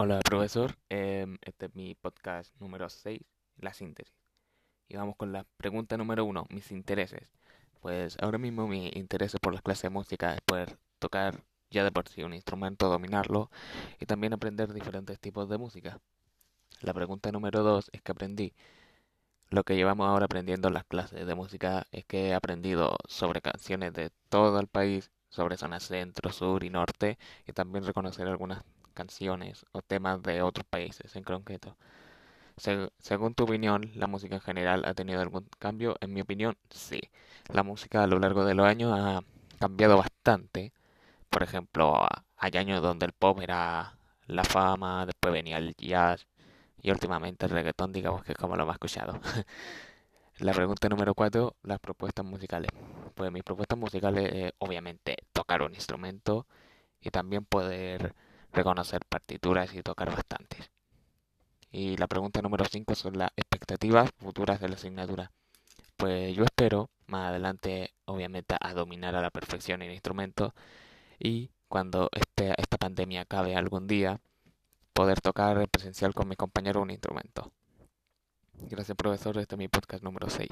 Hola, profesor. Em, este es mi podcast número 6, la síntesis. Y vamos con la pregunta número 1, mis intereses. Pues ahora mismo mi interés por las clases de música es poder tocar ya de por sí un instrumento, dominarlo y también aprender diferentes tipos de música. La pregunta número 2 es que aprendí. Lo que llevamos ahora aprendiendo en las clases de música es que he aprendido sobre canciones de todo el país, sobre zonas centro, sur y norte y también reconocer algunas canciones o temas de otros países en concreto. según tu opinión, ¿la música en general ha tenido algún cambio? En mi opinión, sí. La música a lo largo de los años ha cambiado bastante. Por ejemplo, hay años donde el pop era la fama, después venía el jazz y últimamente el reggaetón, digamos que es como lo más escuchado. La pregunta número cuatro, las propuestas musicales. Pues mis propuestas musicales, eh, obviamente, tocar un instrumento y también poder reconocer partituras y tocar bastantes. Y la pregunta número 5 son las expectativas futuras de la asignatura. Pues yo espero más adelante, obviamente, a dominar a la perfección el instrumento y cuando este, esta pandemia acabe algún día, poder tocar presencial con mi compañero un instrumento. Gracias profesor, este es mi podcast número 6.